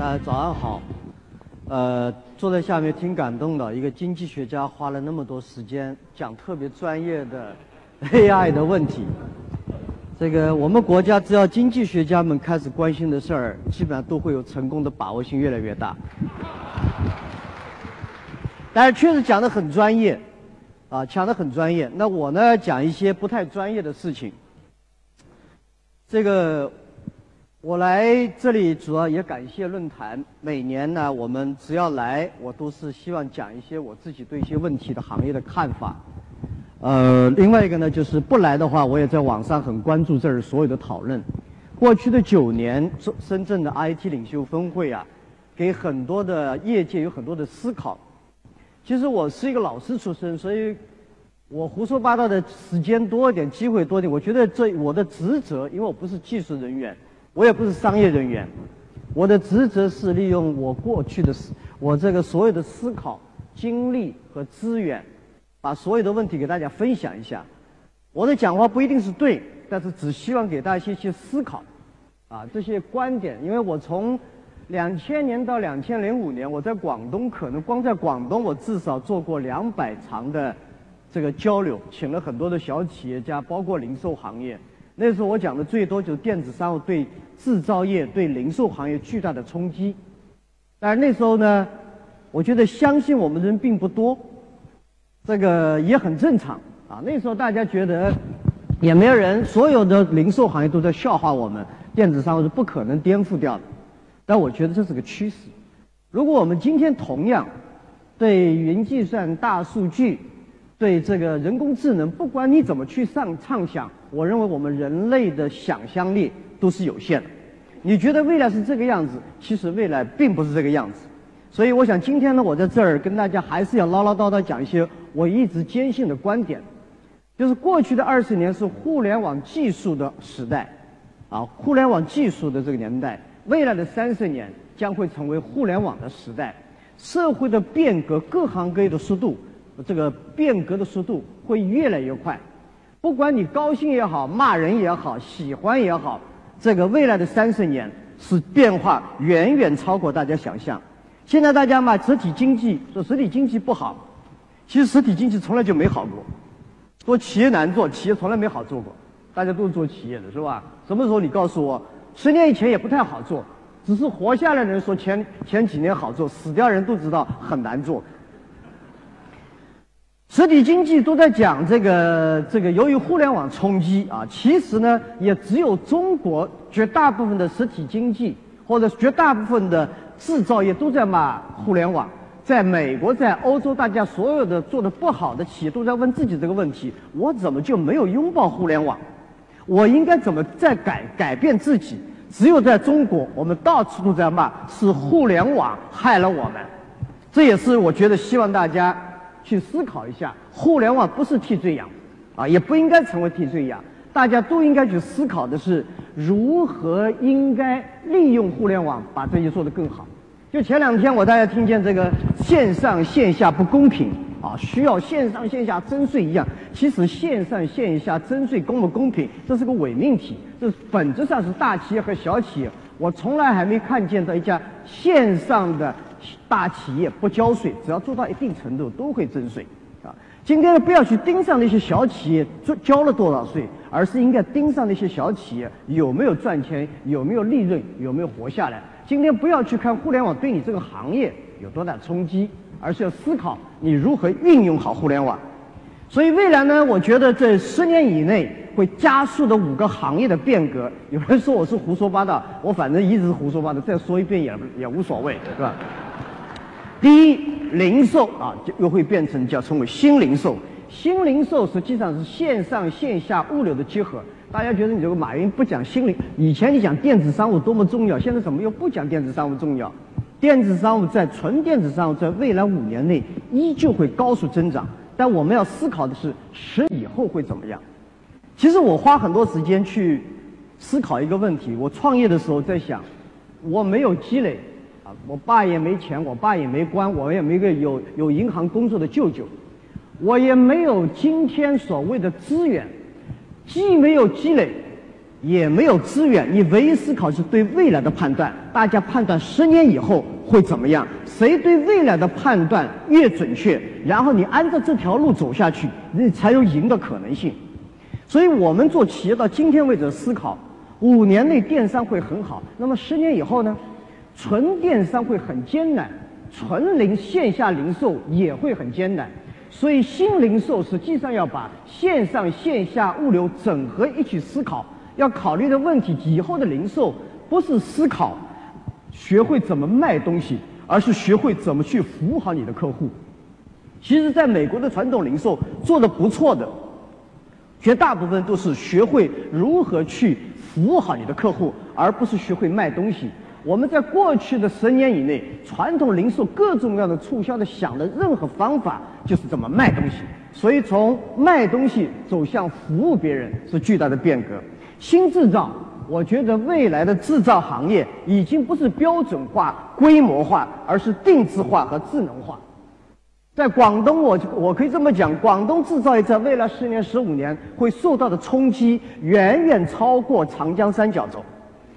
大家早上好。呃，坐在下面挺感动的，一个经济学家花了那么多时间讲特别专业的 AI 的问题。这个我们国家只要经济学家们开始关心的事儿，基本上都会有成功的把握性越来越大。但是确实讲的很专业，啊，讲的很专业。那我呢讲一些不太专业的事情。这个。我来这里主要也感谢论坛。每年呢，我们只要来，我都是希望讲一些我自己对一些问题的行业的看法。呃，另外一个呢，就是不来的话，我也在网上很关注这儿所有的讨论。过去的九年，深深圳的 IT 领袖峰会啊，给很多的业界有很多的思考。其实我是一个老师出身，所以我胡说八道的时间多一点，机会多一点。我觉得这我的职责，因为我不是技术人员。我也不是商业人员，我的职责是利用我过去的思，我这个所有的思考、经历和资源，把所有的问题给大家分享一下。我的讲话不一定是对，但是只希望给大家一些思考，啊，这些观点。因为我从两千年到两千零五年，我在广东，可能光在广东，我至少做过两百场的这个交流，请了很多的小企业家，包括零售行业。那时候我讲的最多就是电子商务对制造业、对零售行业巨大的冲击。但是那时候呢，我觉得相信我们的人并不多，这个也很正常啊。那时候大家觉得也没有人，所有的零售行业都在笑话我们，电子商务是不可能颠覆掉的。但我觉得这是个趋势。如果我们今天同样对云计算、大数据、对这个人工智能，不管你怎么去上畅想。我认为我们人类的想象力都是有限的。你觉得未来是这个样子，其实未来并不是这个样子。所以我想今天呢，我在这儿跟大家还是要唠唠叨叨讲一些我一直坚信的观点，就是过去的二十年是互联网技术的时代，啊，互联网技术的这个年代，未来的三十年将会成为互联网的时代，社会的变革，各行各业的速度，这个变革的速度会越来越快。不管你高兴也好，骂人也好，喜欢也好，这个未来的三十年是变化远远超过大家想象。现在大家嘛实体经济，说实体经济不好，其实实体经济从来就没好过。说企业难做，企业从来没好做过。大家都是做企业的，是吧？什么时候你告诉我，十年以前也不太好做，只是活下来的人说前前几年好做，死掉人都知道很难做。实体经济都在讲这个这个，由于互联网冲击啊，其实呢，也只有中国绝大部分的实体经济或者绝大部分的制造业都在骂互联网。在美国，在欧洲，大家所有的做的不好的企业都在问自己这个问题：我怎么就没有拥抱互联网？我应该怎么再改改变自己？只有在中国，我们到处都在骂是互联网害了我们。这也是我觉得希望大家。去思考一下，互联网不是替罪羊，啊，也不应该成为替罪羊。大家都应该去思考的是，如何应该利用互联网把这些做得更好。就前两天我大家听见这个线上线下不公平啊，需要线上线下征税一样。其实线上线下征税公不公平，这是个伪命题。这本质上是大企业和小企业。我从来还没看见到一家线上的。大企业不交税，只要做到一定程度都会征税，啊！今天呢，不要去盯上那些小企业交交了多少税，而是应该盯上那些小企业有没有赚钱，有没有利润，有没有活下来。今天不要去看互联网对你这个行业有多大冲击，而是要思考你如何运用好互联网。所以未来呢，我觉得这十年以内会加速的五个行业的变革。有人说我是胡说八道，我反正一直胡说八道，再说一遍也也无所谓，是吧？第一，零售啊，就又会变成叫称为新零售。新零售实际上是线上线下物流的结合。大家觉得你这个马云不讲新零，以前你讲电子商务多么重要，现在怎么又不讲电子商务重要？电子商务在纯电子商务在未来五年内依旧会高速增长，但我们要思考的是十以后会怎么样？其实我花很多时间去思考一个问题。我创业的时候在想，我没有积累。我爸也没钱，我爸也没官，我也没个有有银行工作的舅舅，我也没有今天所谓的资源，既没有积累，也没有资源，你唯一思考是对未来的判断。大家判断十年以后会怎么样？谁对未来的判断越准确，然后你按照这条路走下去，你才有赢的可能性。所以我们做企业到今天为止思考，五年内电商会很好，那么十年以后呢？纯电商会很艰难，纯零线下零售也会很艰难。所以新零售实际上要把线上线下物流整合一起思考。要考虑的问题，以后的零售不是思考学会怎么卖东西，而是学会怎么去服务好你的客户。其实，在美国的传统零售做的不错的，绝大部分都是学会如何去服务好你的客户，而不是学会卖东西。我们在过去的十年以内，传统零售各种各样的促销的想的任何方法，就是怎么卖东西。所以，从卖东西走向服务别人，是巨大的变革。新制造，我觉得未来的制造行业已经不是标准化、规模化，而是定制化和智能化。在广东，我我可以这么讲，广东制造业在未来十年、十五年会受到的冲击远远超过长江三角洲，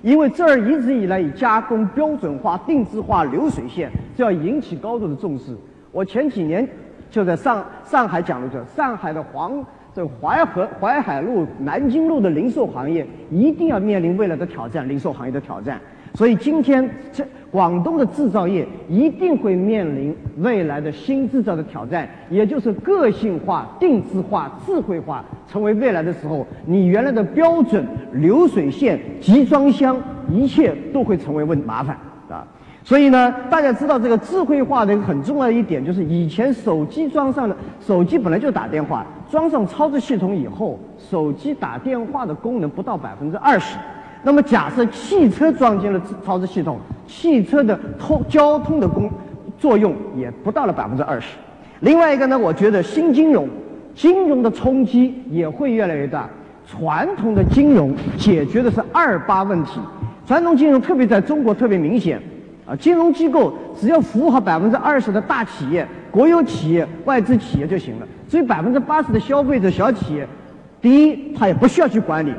因为这儿一直以来以加工标准化、定制化、流水线，这要引起高度的重视。我前几年就在上上海讲了这，上海的黄。这淮河、淮海路、南京路的零售行业一定要面临未来的挑战，零售行业的挑战。所以今天这广东的制造业一定会面临未来的新制造的挑战，也就是个性化、定制化、智慧化成为未来的时候，你原来的标准流水线、集装箱，一切都会成为问麻烦啊。所以呢，大家知道这个智慧化的一个很重要的一点，就是以前手机装上的手机本来就打电话，装上操作系统以后，手机打电话的功能不到百分之二十。那么假设汽车装进了操作系统，汽车的通交通的功作用也不到了百分之二十。另外一个呢，我觉得新金融，金融的冲击也会越来越大。传统的金融解决的是二八问题，传统金融特别在中国特别明显。啊，金融机构只要服务好百分之二十的大企业、国有企业、外资企业就行了。至于百分之八十的消费者小企业，第一，他也不需要去管理，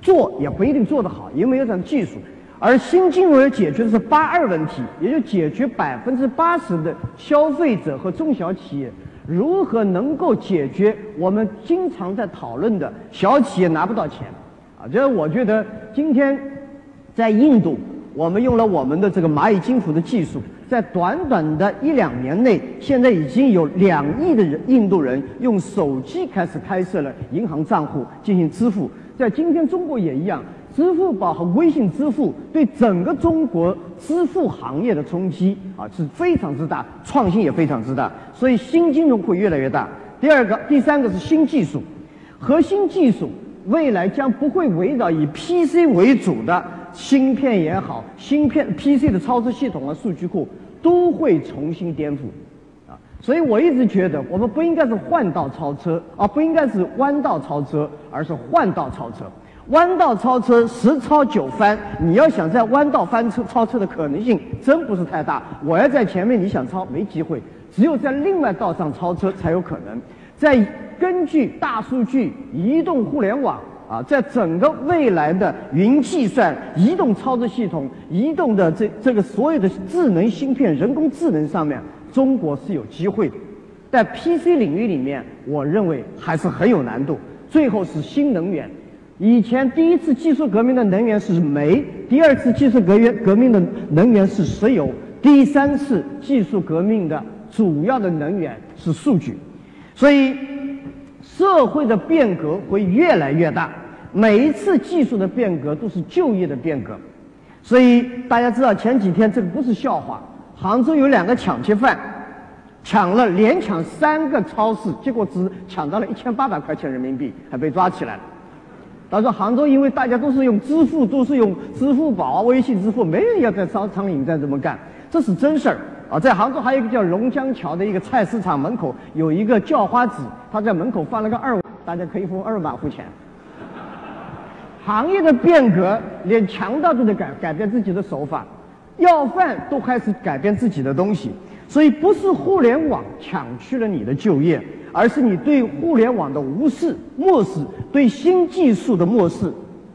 做也不一定做得好，因为没有这样技术。而新金融要解决的是八二问题，也就解决百分之八十的消费者和中小企业如何能够解决我们经常在讨论的小企业拿不到钱。啊，这我觉得今天在印度。我们用了我们的这个蚂蚁金服的技术，在短短的一两年内，现在已经有两亿的人印度人用手机开始开设了银行账户进行支付。在今天中国也一样，支付宝和微信支付对整个中国支付行业的冲击啊是非常之大，创新也非常之大。所以新金融会越来越大。第二个、第三个是新技术，核心技术未来将不会围绕以 PC 为主的。芯片也好，芯片 PC 的操作系统和数据库都会重新颠覆，所以我一直觉得我们不应该是换道超车，而不应该是弯道超车，而是换道超车。弯道超车十超九翻，你要想在弯道翻车超车的可能性真不是太大。我要在前面，你想超没机会，只有在另外道上超车才有可能。在根据大数据、移动互联网。啊，在整个未来的云计算、移动操作系统、移动的这这个所有的智能芯片、人工智能上面，中国是有机会的。在 PC 领域里面，我认为还是很有难度。最后是新能源，以前第一次技术革命的能源是煤，第二次技术革源革命的能源是石油，第三次技术革命的主要的能源是数据，所以。社会的变革会越来越大，每一次技术的变革都是就业的变革，所以大家知道前几天这个不是笑话。杭州有两个抢劫犯，抢了连抢三个超市，结果只抢到了一千八百块钱人民币，还被抓起来了。他说杭州因为大家都是用支付，都是用支付宝、微信支付，没人要在商场里面再这么干，这是真事儿。啊，在杭州还有一个叫龙江桥的一个菜市场门口有一个叫花子，他在门口放了个二，大家可以付二维码付钱。行业的变革，连强盗都得改改变自己的手法，要饭都开始改变自己的东西。所以不是互联网抢去了你的就业，而是你对互联网的无视、漠视，对新技术的漠视，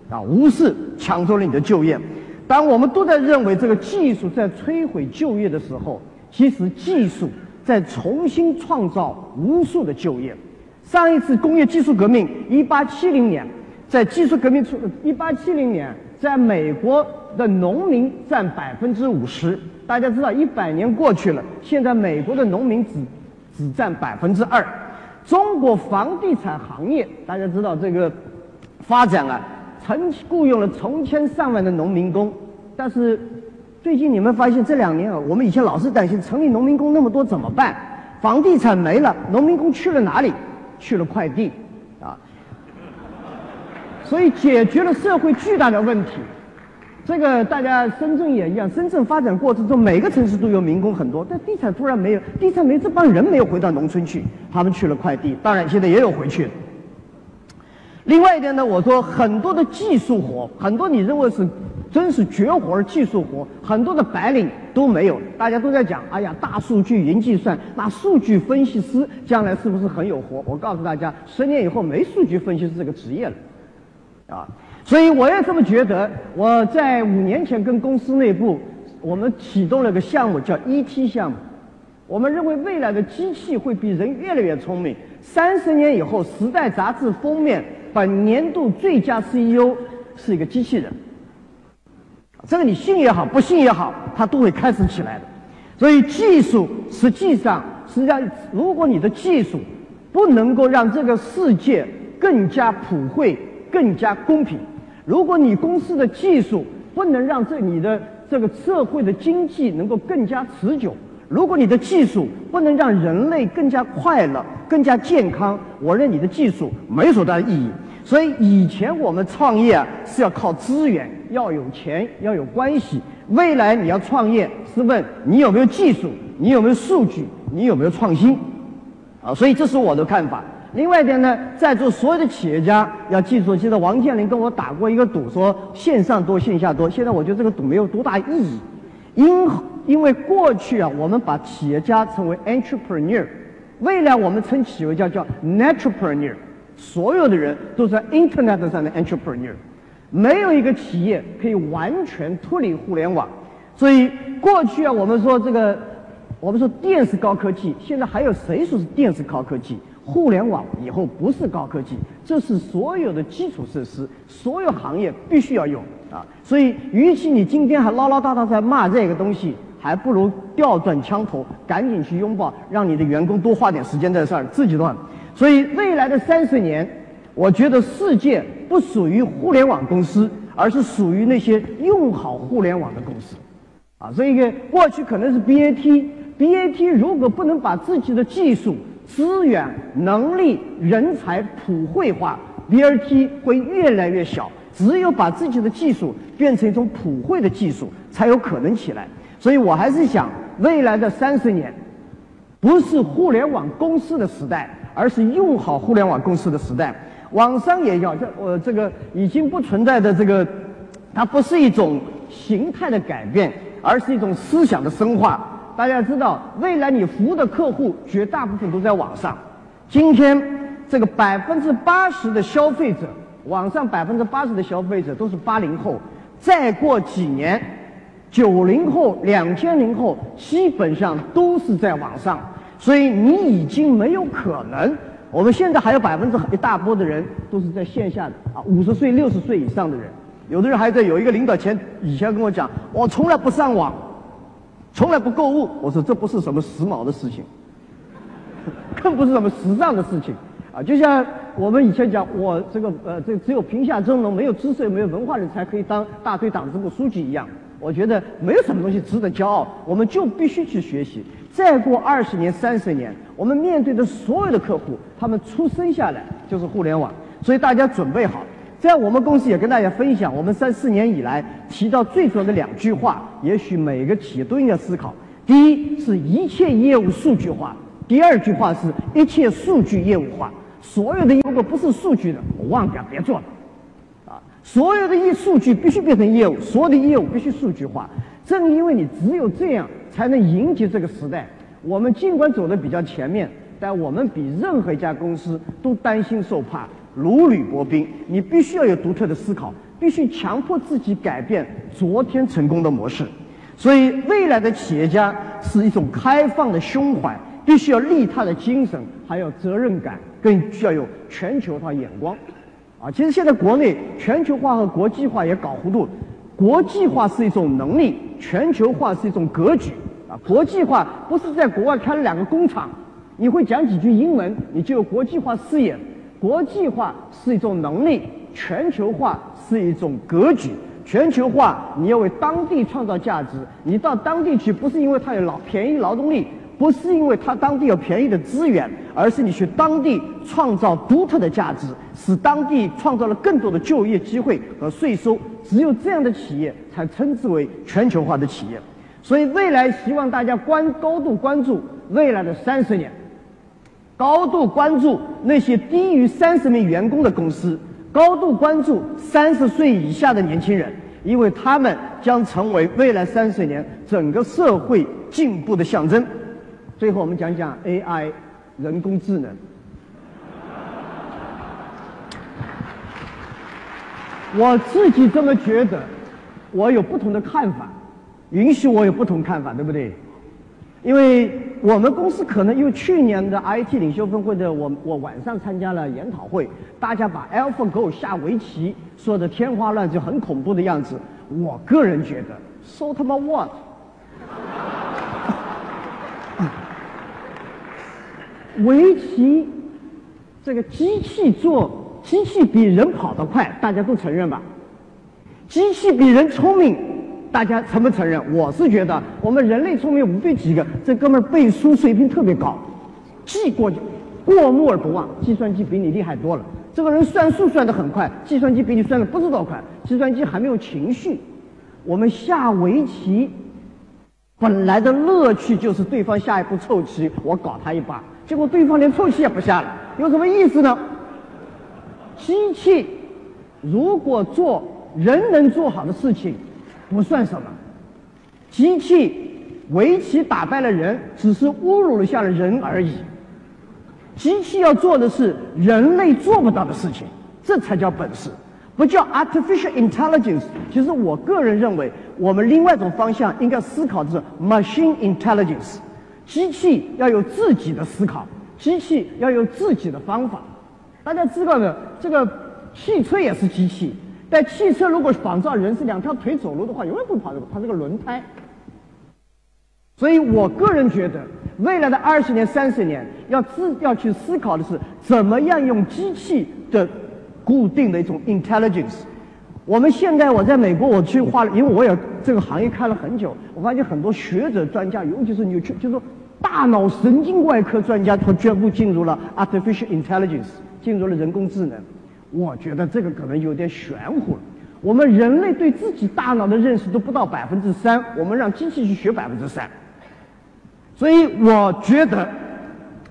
啊，无视抢走了你的就业。当我们都在认为这个技术在摧毁就业的时候，其实技术在重新创造无数的就业。上一次工业技术革命，一八七零年，在技术革命初，一八七零年，在美国的农民占百分之五十。大家知道，一百年过去了，现在美国的农民只只占百分之二。中国房地产行业，大家知道这个发展啊。成雇佣了成千上万的农民工，但是最近你们发现这两年啊，我们以前老是担心城里农民工那么多怎么办？房地产没了，农民工去了哪里？去了快递，啊，所以解决了社会巨大的问题。这个大家深圳也一样，深圳发展过程中每个城市都有民工很多，但地产突然没有，地产没这帮人没有回到农村去，他们去了快递，当然现在也有回去的。另外一点呢，我说很多的技术活，很多你认为是真是绝活儿技术活，很多的白领都没有。大家都在讲，哎呀，大数据、云计算，那数据分析师将来是不是很有活？我告诉大家，十年以后没数据分析师这个职业了，啊，所以我也这么觉得。我在五年前跟公司内部，我们启动了个项目，叫 ET 项目。我们认为未来的机器会比人越来越聪明。三十年以后，《时代》杂志封面。本年度最佳 CEO 是一个机器人，这个你信也好，不信也好，它都会开始起来的。所以技术实际上，实际上，如果你的技术不能够让这个世界更加普惠、更加公平，如果你公司的技术不能让这你的这个社会的经济能够更加持久，如果你的技术不能让人类更加快乐、更加健康，我认为你的技术没有多大的意义。所以以前我们创业是要靠资源，要有钱，要有关系。未来你要创业是问你有没有技术，你有没有数据，你有没有创新，啊，所以这是我的看法。另外一点呢，在座所有的企业家要记住，记得王健林跟我打过一个赌，说线上多，线下多。现在我觉得这个赌没有多大意义，因因为过去啊，我们把企业家称为 entrepreneur，未来我们称企业家叫 naturepreneur。所有的人都是 Internet 上的 entrepreneur，没有一个企业可以完全脱离互联网。所以过去啊，我们说这个，我们说电是高科技，现在还有谁说是电是高科技？互联网以后不是高科技，这是所有的基础设施，所有行业必须要用啊。所以，与其你今天还唠唠叨叨在骂这个东西，还不如调转枪头，赶紧去拥抱，让你的员工多花点时间在这儿，自己都很。所以，未来的三十年，我觉得世界不属于互联网公司，而是属于那些用好互联网的公司。啊，这个过去可能是 BAT，BAT 如果不能把自己的技术、资源、能力、人才普惠化，BRT 会越来越小。只有把自己的技术变成一种普惠的技术，才有可能起来。所以我还是想，未来的三十年，不是互联网公司的时代。而是用好互联网公司的时代，网商也要这我这个已经不存在的这个，它不是一种形态的改变，而是一种思想的深化。大家知道，未来你服务的客户绝大部分都在网上。今天这个百分之八十的消费者，网上百分之八十的消费者都是八零后。再过几年，九零后、两千零后基本上都是在网上。所以你已经没有可能。我们现在还有百分之一大波的人都是在线下的啊，五十岁、六十岁以上的人，有的人还在有一个领导前以前跟我讲，我从来不上网，从来不购物。我说这不是什么时髦的事情，更不是什么时尚的事情啊。就像我们以前讲，我这个呃，这只有贫下中农、没有知识、没有文化的人才可以当大队党支部书记一样。我觉得没有什么东西值得骄傲，我们就必须去学习。再过二十年、三十年，我们面对的所有的客户，他们出生下来就是互联网，所以大家准备好。在我们公司也跟大家分享，我们三四年以来提到最主要的两句话，也许每个企业都应该思考：第一是一切业务数据化；第二句话是一切数据业务化。所有的如果不是数据的，我忘掉，别做了。啊所有的业数据必须变成业务，所有的业务必须数据化。正因为你只有这样，才能迎接这个时代。我们尽管走的比较前面，但我们比任何一家公司都担心受怕，如履薄冰。你必须要有独特的思考，必须强迫自己改变昨天成功的模式。所以，未来的企业家是一种开放的胸怀，必须要利他的精神，还有责任感，更需要有全球化眼光。啊，其实现在国内全球化和国际化也搞糊涂。国际化是一种能力，全球化是一种格局。啊，国际化不是在国外开了两个工厂，你会讲几句英文，你就有国际化视野。国际化是一种能力，全球化是一种格局。全球化你要为当地创造价值，你到当地去不是因为它有劳便宜劳动力，不是因为它当地有便宜的资源，而是你去当地创造独特的价值，使当地创造了更多的就业机会和税收。只有这样的企业才称之为全球化的企业。所以未来希望大家关高度关注未来的三十年，高度关注那些低于三十名员工的公司，高度关注三十岁以下的年轻人，因为他们将成为未来三十年整个社会进步的象征。最后，我们讲讲 AI，人工智能。我自己这么觉得，我有不同的看法。允许我有不同看法，对不对？因为我们公司可能因为去年的 IT 领袖峰会的我我晚上参加了研讨会，大家把 AlphaGo 下围棋说的天花乱坠，很恐怖的样子。我个人觉得，so 他 妈 what？围棋这个机器做，机器比人跑得快，大家都承认吧？机器比人聪明。大家承不承认？我是觉得我们人类聪明无非几个，这哥们儿背书水平特别高，记过过目而不忘。计算机比你厉害多了。这个人算数算得很快，计算机比你算的不知道快。计算机还没有情绪。我们下围棋，本来的乐趣就是对方下一步臭棋，我搞他一把，结果对方连臭棋也不下了，有什么意思呢？机器如果做人能做好的事情。不算什么，机器围棋打败了人，只是侮辱了下了人而已。机器要做的是人类做不到的事情，这才叫本事，不叫 artificial intelligence。其实我个人认为，我们另外一种方向应该思考的是 machine intelligence。机器要有自己的思考，机器要有自己的方法。大家知道的，这个汽车也是机器。在汽车如果仿造人是两条腿走路的话，永远不跑这个，它是个轮胎。所以我个人觉得，未来的二十年、三十年，要自要去思考的是怎么样用机器的固定的一种 intelligence。我们现在我在美国，我去花了，因为我也这个行业看了很久，我发现很多学者专家，尤其是你去，就是说大脑神经外科专家，他全部进入了 artificial intelligence，进入了人工智能。我觉得这个可能有点玄乎了。我们人类对自己大脑的认识都不到百分之三，我们让机器去学百分之三。所以我觉得，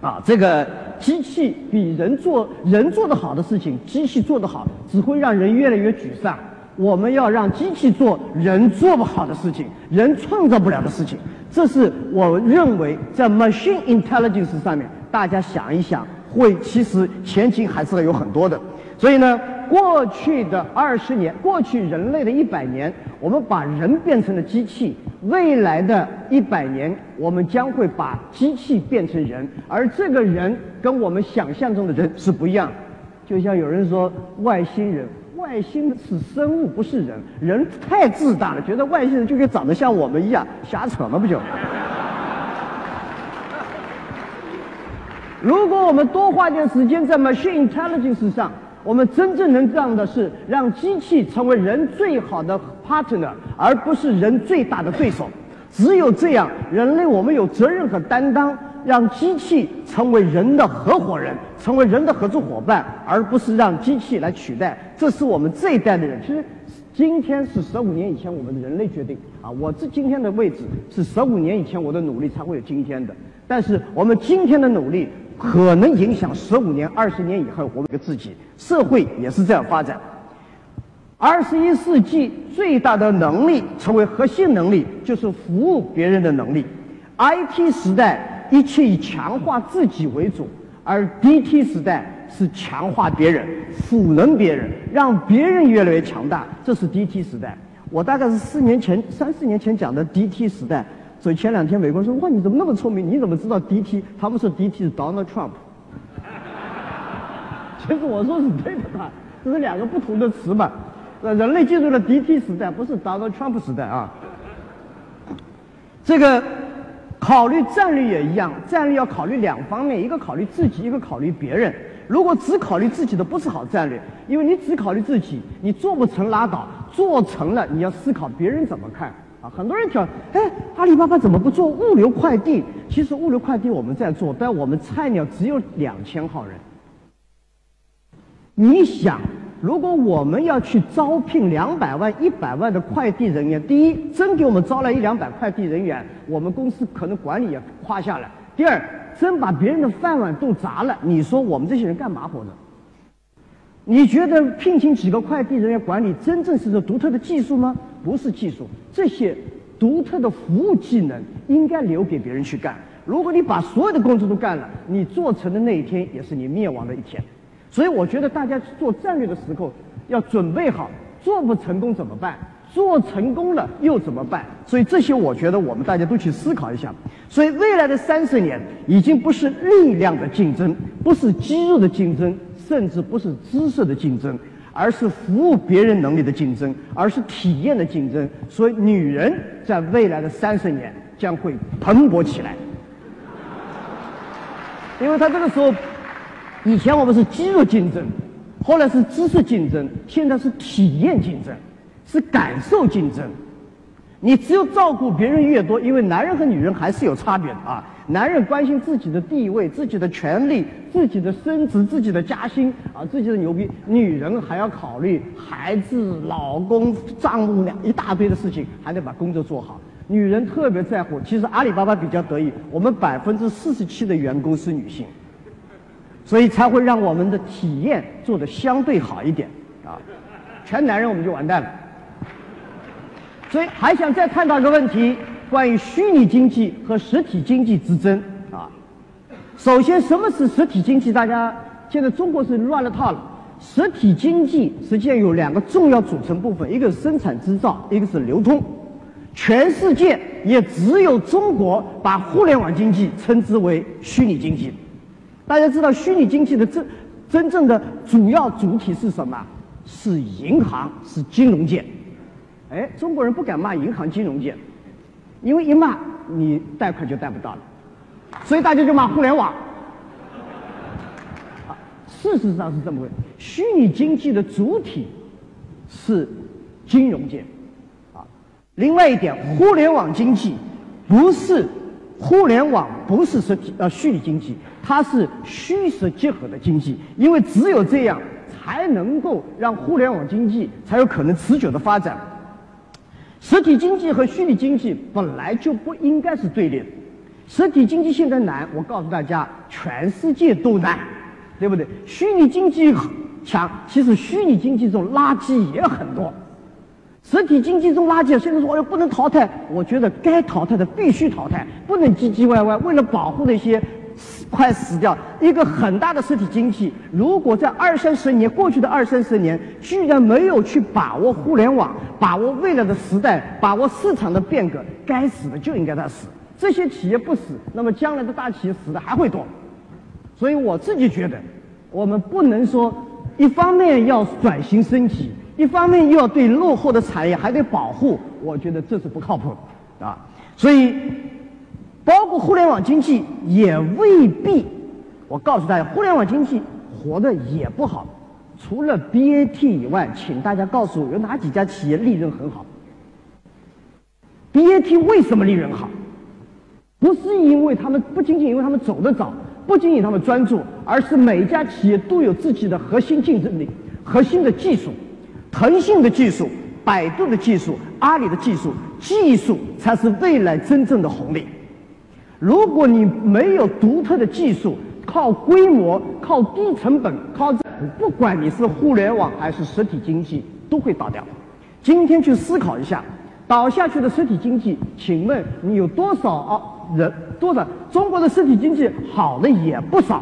啊，这个机器比人做人做的好的事情，机器做得好，只会让人越来越沮丧。我们要让机器做人做不好的事情，人创造不了的事情。这是我认为在 machine intelligence 上面，大家想一想，会其实前景还是有很多的。所以呢，过去的二十年，过去人类的一百年，我们把人变成了机器；未来的一百年，我们将会把机器变成人，而这个人跟我们想象中的人是不一样。就像有人说外星人，外星是生物，不是人，人太自大了，觉得外星人就该长得像我们一样，瞎扯嘛不就？如果我们多花点时间在 machine intelligence 上。我们真正能干的是让机器成为人最好的 partner，而不是人最大的对手。只有这样，人类我们有责任和担当，让机器成为人的合伙人，成为人的合作伙伴，而不是让机器来取代。这是我们这一代的人。其实，今天是十五年以前我们的人类决定啊，我这今天的位置是十五年以前我的努力才会有今天的。但是我们今天的努力。可能影响十五年、二十年以后我们的自己，社会也是这样发展。二十一世纪最大的能力，成为核心能力，就是服务别人的能力。IT 时代，一切以强化自己为主，而 DT 时代，是强化别人、赋能别人，让别人越来越强大，这是 DT 时代。我大概是四年前、三四年前讲的 DT 时代。所以前两天美国人说：“哇，你怎么那么聪明？你怎么知道 DT？” 他们说 DT 是 Donald Trump。其实我说是对的，这是两个不同的词嘛。人类进入了 DT 时代，不是 Donald Trump 时代啊。这个考虑战略也一样，战略要考虑两方面，一个考虑自己，一个考虑别人。如果只考虑自己的，不是好战略，因为你只考虑自己，你做不成拉倒，做成了你要思考别人怎么看啊。很多人讲，哎，阿里巴巴怎么不做物流快递？其实物流快递我们在做，但我们菜鸟只有两千号人。你想？如果我们要去招聘两百万、一百万的快递人员，第一，真给我们招来一两百快递人员，我们公司可能管理也垮下来；第二，真把别人的饭碗都砸了，你说我们这些人干嘛活着？你觉得聘请几个快递人员管理，真正是这独特的技术吗？不是技术，这些独特的服务技能应该留给别人去干。如果你把所有的工作都干了，你做成的那一天，也是你灭亡的一天。所以我觉得大家做战略的时候要准备好，做不成功怎么办？做成功了又怎么办？所以这些我觉得我们大家都去思考一下。所以未来的三十年已经不是力量的竞争，不是肌肉的竞争，甚至不是知识的竞争，而是服务别人能力的竞争，而是体验的竞争。所以女人在未来的三十年将会蓬勃起来，因为她这个时候。以前我们是肌肉竞争，后来是知识竞争，现在是体验竞争，是感受竞争。你只有照顾别人越多，因为男人和女人还是有差别的啊。男人关心自己的地位、自己的权利、自己的升职、自己的加薪啊，自己的牛逼。女人还要考虑孩子、老公、丈母娘一大堆的事情，还得把工作做好。女人特别在乎。其实阿里巴巴比较得意，我们百分之四十七的员工是女性。所以才会让我们的体验做得相对好一点，啊，全男人我们就完蛋了。所以还想再探讨一个问题，关于虚拟经济和实体经济之争啊。首先，什么是实体经济？大家现在中国是乱了套了。实体经济实际上有两个重要组成部分，一个是生产制造，一个是流通。全世界也只有中国把互联网经济称之为虚拟经济。大家知道虚拟经济的真真正的主要主体是什么？是银行，是金融界。哎，中国人不敢骂银行、金融界，因为一骂你贷款就贷不到了，所以大家就骂互联网。啊，事实上是这么回事。虚拟经济的主体是金融界，啊，另外一点，互联网经济不是互联网，不是实体呃虚拟经济。它是虚实结合的经济，因为只有这样才能够让互联网经济才有可能持久的发展。实体经济和虚拟经济本来就不应该是对立的。实体经济现在难，我告诉大家，全世界都难，对不对？虚拟经济强，其实虚拟经济中垃圾也很多。实体经济中垃圾，现在说哎不能淘汰，我觉得该淘汰的必须淘汰，不能唧唧歪歪，为了保护那些。快死掉！一个很大的实体经济，如果在二三十年过去的二三十年，居然没有去把握互联网，把握未来的时代，把握市场的变革，该死的就应该它死。这些企业不死，那么将来的大企业死的还会多。所以我自己觉得，我们不能说一方面要转型升级，一方面又要对落后的产业还得保护，我觉得这是不靠谱的啊。所以。包括互联网经济也未必，我告诉大家，互联网经济活的也不好。除了 BAT 以外，请大家告诉我，有哪几家企业利润很好？BAT 为什么利润好？不是因为他们，不仅仅因为他们走得早，不仅仅他们专注，而是每一家企业都有自己的核心竞争力、核心的技术。腾讯的技术、百度的技术、阿里的技术，技术才是未来真正的红利。如果你没有独特的技术，靠规模、靠低成本、靠不管你是互联网还是实体经济，都会倒掉。今天去思考一下，倒下去的实体经济，请问你有多少人？多少？中国的实体经济好的也不少，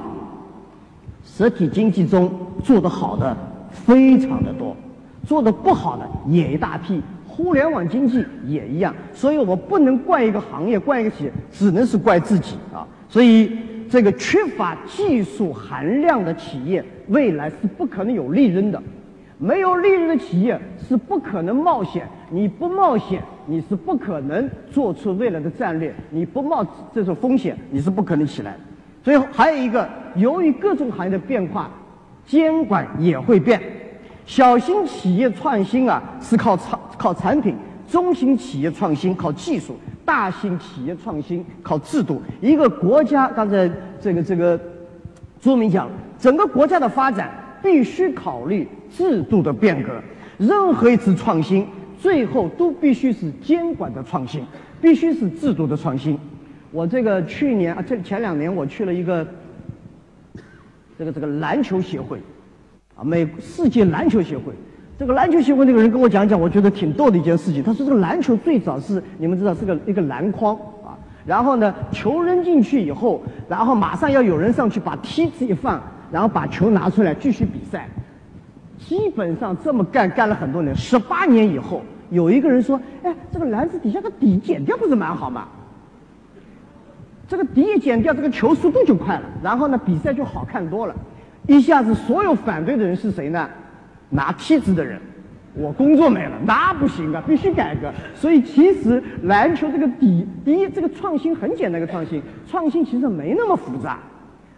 实体经济中做得好的非常的多，做得不好的也一大批。互联网经济也一样，所以我不能怪一个行业、怪一个企业，只能是怪自己啊。所以，这个缺乏技术含量的企业，未来是不可能有利润的。没有利润的企业是不可能冒险。你不冒险，你是不可能做出未来的战略。你不冒这种风险，你是不可能起来。所以还有一个，由于各种行业的变化，监管也会变。小型企业创新啊，是靠产靠产品；中型企业创新靠技术；大型企业创新靠制度。一个国家，刚才这个这个朱明讲，整个国家的发展必须考虑制度的变革。任何一次创新，最后都必须是监管的创新，必须是制度的创新。我这个去年啊，这前两年我去了一个这个这个篮球协会。美世界篮球协会，这个篮球协会那个人跟我讲讲，我觉得挺逗的一件事情。他说这个篮球最早是你们知道是个一个篮筐啊，然后呢球扔进去以后，然后马上要有人上去把梯子一放，然后把球拿出来继续比赛。基本上这么干干了很多年，十八年以后，有一个人说：“哎，这个篮子底下的底剪掉不是蛮好吗？这个底一剪掉，这个球速度就快了，然后呢比赛就好看多了。”一下子，所有反对的人是谁呢？拿梯子的人，我工作没了，那不行啊，必须改革。所以其实篮球这个底，第一，这个创新很简单，个创新，创新其实没那么复杂，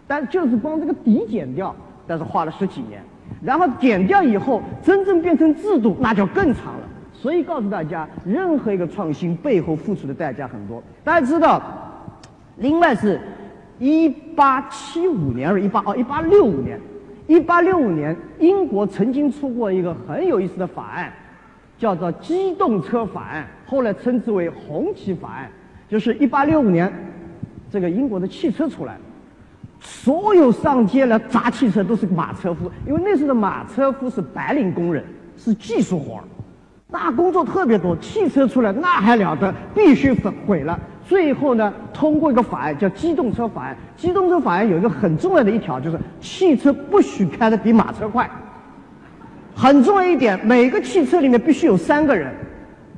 但就是光这个底剪掉，但是花了十几年，然后剪掉以后，真正变成制度，那就更长了。所以告诉大家，任何一个创新背后付出的代价很多。大家知道，另外是。一八七五年还是一八哦，一八六五年，一八六五年，英国曾经出过一个很有意思的法案，叫做机动车法案，后来称之为红旗法案。就是一八六五年，这个英国的汽车出来，所有上街来砸汽车都是马车夫，因为那时候的马车夫是白领工人，是技术活儿，那工作特别多。汽车出来那还了得，必须毁毁了。最后呢，通过一个法案叫《机动车法案》。机动车法案有一个很重要的一条，就是汽车不许开的比马车快。很重要一点，每个汽车里面必须有三个人，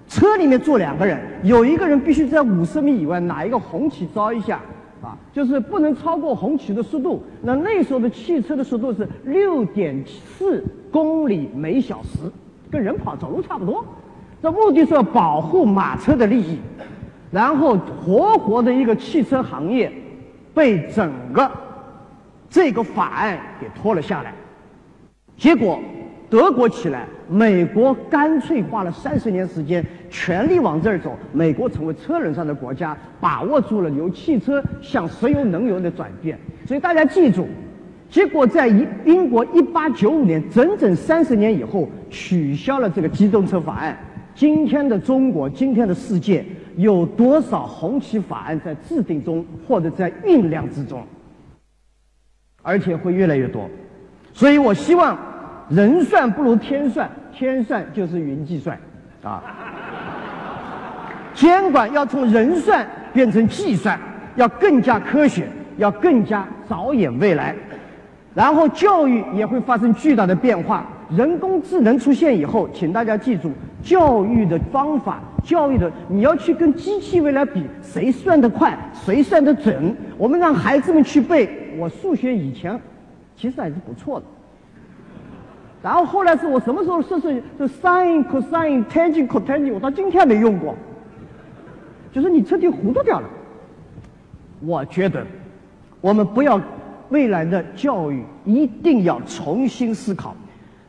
车里面坐两个人，有一个人必须在五十米以外拿一个红旗招一下，啊，就是不能超过红旗的速度。那那时候的汽车的速度是六点四公里每小时，跟人跑走路差不多。这目的是要保护马车的利益。然后，活活的一个汽车行业被整个这个法案给拖了下来。结果，德国起来，美国干脆花了三十年时间，全力往这儿走。美国成为车轮上的国家，把握住了由汽车向石油能源的转变。所以大家记住，结果在英英国一八九五年，整整三十年以后，取消了这个机动车法案。今天的中国，今天的世界。有多少红旗法案在制定中，或者在酝酿之中，而且会越来越多。所以我希望人算不如天算，天算就是云计算，啊，监管要从人算变成计算，要更加科学，要更加着眼未来。然后教育也会发生巨大的变化。人工智能出现以后，请大家记住，教育的方法，教育的你要去跟机器未来比，谁算得快，谁算得准。我们让孩子们去背，我数学以前其实还是不错的。然后后来是我什么时候试试就 sin cosine tangent cotangent，我到今天没用过，就是你彻底糊涂掉了。我觉得我们不要未来的教育一定要重新思考。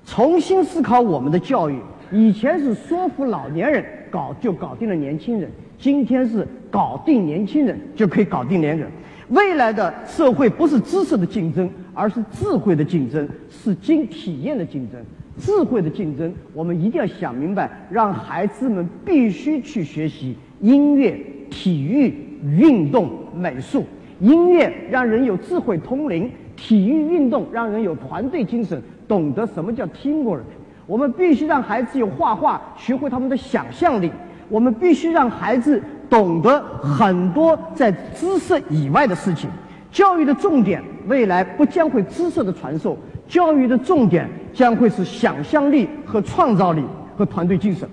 重新思考我们的教育。以前是说服老年人搞就搞定了年轻人，今天是搞定年轻人就可以搞定年人。未来的社会不是知识的竞争，而是智慧的竞争，是经体验的竞争。智慧的竞争，我们一定要想明白，让孩子们必须去学习音乐、体育、运动、美术。音乐让人有智慧通灵，体育运动让人有团队精神。懂得什么叫 teamwork，我们必须让孩子有画画，学会他们的想象力。我们必须让孩子懂得很多在知识以外的事情。教育的重点未来不将会知识的传授，教育的重点将会是想象力和创造力和团队精神。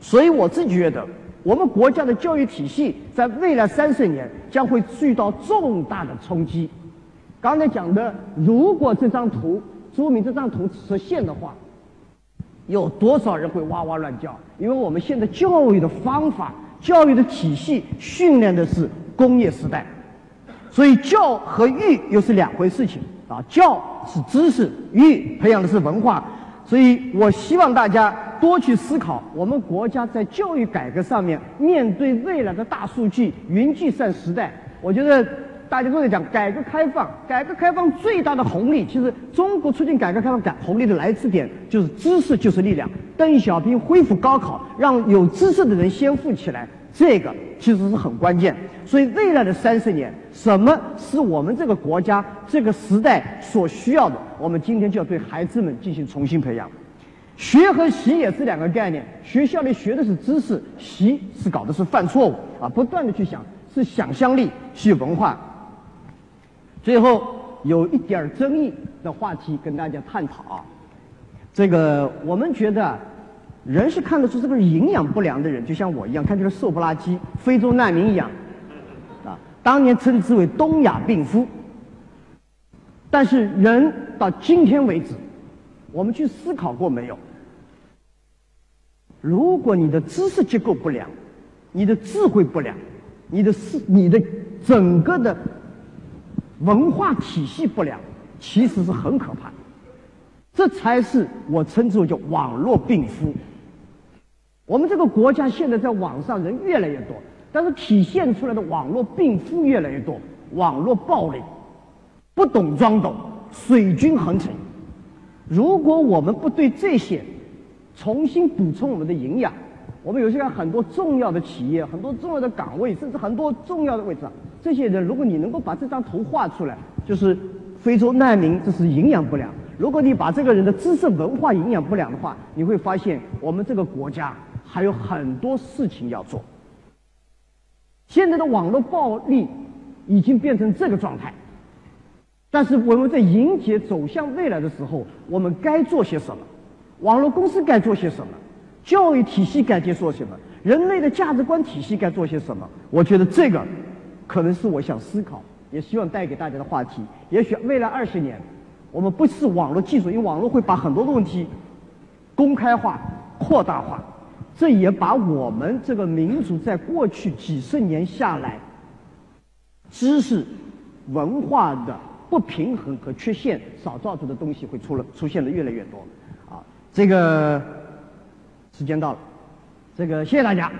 所以我自己觉得，我们国家的教育体系在未来三十年将会遇到重大的冲击。刚才讲的，如果这张图说明这张图实现的话，有多少人会哇哇乱叫？因为我们现在教育的方法、教育的体系训练的是工业时代，所以教和育又是两回事情啊。教是知识，育培养的是文化。所以我希望大家多去思考，我们国家在教育改革上面，面对未来的大数据、云计算时代，我觉得大家都在讲改革开放。改革开放最大的红利，其实中国促进改革开放改红利的来自点就是知识就是力量。邓小平恢复高考，让有知识的人先富起来，这个其实是很关键。所以未来的三十年，什么是我们这个国家这个时代所需要的？我们今天就要对孩子们进行重新培养。学和习也是两个概念，学校里学的是知识，习是搞的是犯错误啊，不断的去想，是想象力，是文化。最后有一点争议的话题跟大家探讨啊，这个我们觉得，人是看得出这个营养不良的人，就像我一样，看起来瘦不拉几，非洲难民一样，啊，当年称之为东亚病夫。但是人到今天为止，我们去思考过没有？如果你的知识结构不良，你的智慧不良，你的思你的整个的文化体系不良，其实是很可怕的。这才是我称之为叫网络病夫。我们这个国家现在在网上人越来越多，但是体现出来的网络病夫越来越多，网络暴力。不懂装懂，水军横陈。如果我们不对这些重新补充我们的营养，我们有些很多重要的企业、很多重要的岗位，甚至很多重要的位置，这些人，如果你能够把这张图画出来，就是非洲难民，这是营养不良。如果你把这个人的知识文化营养不良的话，你会发现我们这个国家还有很多事情要做。现在的网络暴力已经变成这个状态。但是我们在迎接走向未来的时候，我们该做些什么？网络公司该做些什么？教育体系该接做什么？人类的价值观体系该做些什么？我觉得这个可能是我想思考，也希望带给大家的话题。也许未来二十年，我们不是网络技术，因为网络会把很多的问题公开化、扩大化，这也把我们这个民族在过去几十年下来知识文化的。不平衡和缺陷少造出的东西会出了出现的越来越多，啊，这个时间到了，这个谢谢大家。